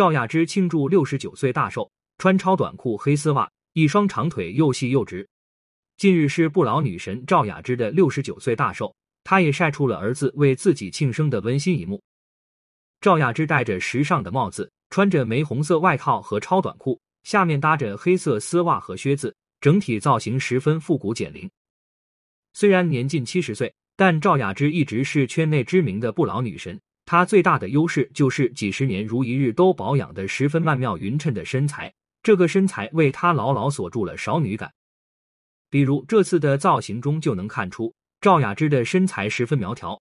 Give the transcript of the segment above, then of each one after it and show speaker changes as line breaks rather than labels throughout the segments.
赵雅芝庆祝六十九岁大寿，穿超短裤、黑丝袜，一双长腿又细又直。近日是不老女神赵雅芝的六十九岁大寿，她也晒出了儿子为自己庆生的温馨一幕。赵雅芝戴着时尚的帽子，穿着玫红色外套和超短裤，下面搭着黑色丝袜和靴子，整体造型十分复古减龄。虽然年近七十岁，但赵雅芝一直是圈内知名的不老女神。她最大的优势就是几十年如一日都保养的十分曼妙匀称的身材，这个身材为她牢牢锁住了少女感。比如这次的造型中就能看出赵雅芝的身材十分苗条，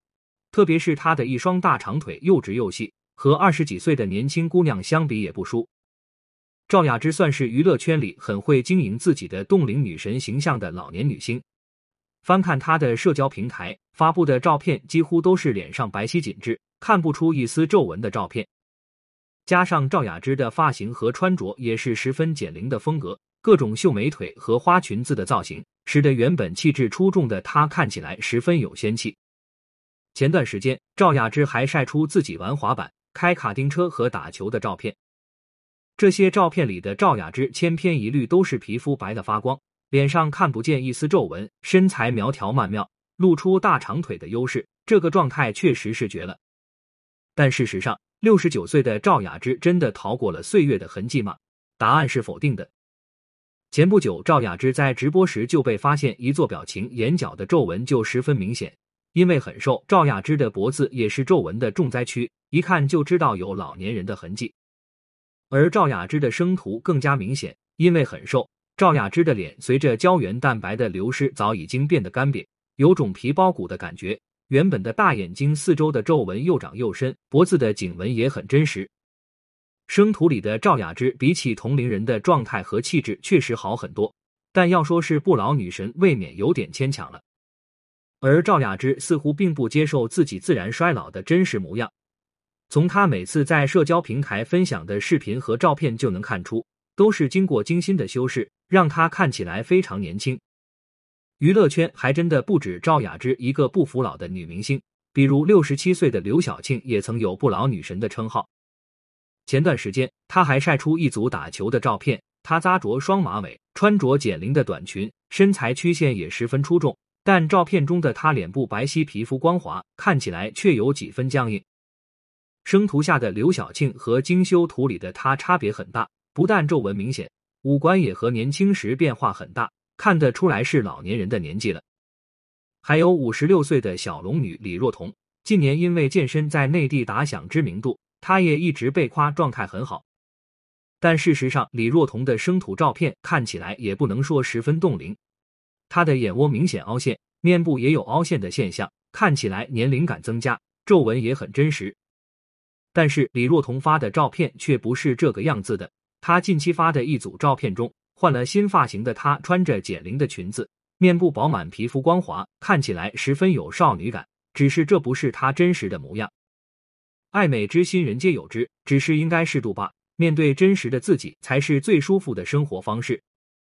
特别是她的一双大长腿又直又细，和二十几岁的年轻姑娘相比也不输。赵雅芝算是娱乐圈里很会经营自己的冻龄女神形象的老年女星。翻看她的社交平台发布的照片，几乎都是脸上白皙紧致，看不出一丝皱纹的照片。加上赵雅芝的发型和穿着也是十分减龄的风格。各种秀美腿和花裙子的造型，使得原本气质出众的她看起来十分有仙气。前段时间，赵雅芝还晒出自己玩滑板、开卡丁车和打球的照片。这些照片里的赵雅芝千篇一律都是皮肤白的发光，脸上看不见一丝皱纹，身材苗条曼妙，露出大长腿的优势。这个状态确实是绝了。但事实上，六十九岁的赵雅芝真的逃过了岁月的痕迹吗？答案是否定的。前不久，赵雅芝在直播时就被发现一做表情，眼角的皱纹就十分明显。因为很瘦，赵雅芝的脖子也是皱纹的重灾区，一看就知道有老年人的痕迹。而赵雅芝的生图更加明显，因为很瘦，赵雅芝的脸随着胶原蛋白的流失，早已经变得干瘪，有种皮包骨的感觉。原本的大眼睛四周的皱纹又长又深，脖子的颈纹也很真实。生图里的赵雅芝比起同龄人的状态和气质确实好很多，但要说是不老女神，未免有点牵强了。而赵雅芝似乎并不接受自己自然衰老的真实模样，从她每次在社交平台分享的视频和照片就能看出，都是经过精心的修饰，让她看起来非常年轻。娱乐圈还真的不止赵雅芝一个不服老的女明星，比如六十七岁的刘晓庆也曾有不老女神的称号。前段时间，她还晒出一组打球的照片，她扎着双马尾，穿着减龄的短裙，身材曲线也十分出众。但照片中的她脸部白皙，皮肤光滑，看起来却有几分僵硬。生图下的刘晓庆和精修图里的她差别很大，不但皱纹明显，五官也和年轻时变化很大，看得出来是老年人的年纪了。还有五十六岁的小龙女李若彤，近年因为健身在内地打响知名度。她也一直被夸状态很好，但事实上，李若彤的生图照片看起来也不能说十分冻龄。她的眼窝明显凹陷，面部也有凹陷的现象，看起来年龄感增加，皱纹也很真实。但是李若彤发的照片却不是这个样子的。她近期发的一组照片中，换了新发型的她穿着减龄的裙子，面部饱满，皮肤光滑，看起来十分有少女感。只是这不是她真实的模样。爱美之心，人皆有之，只是应该适度吧。面对真实的自己，才是最舒服的生活方式。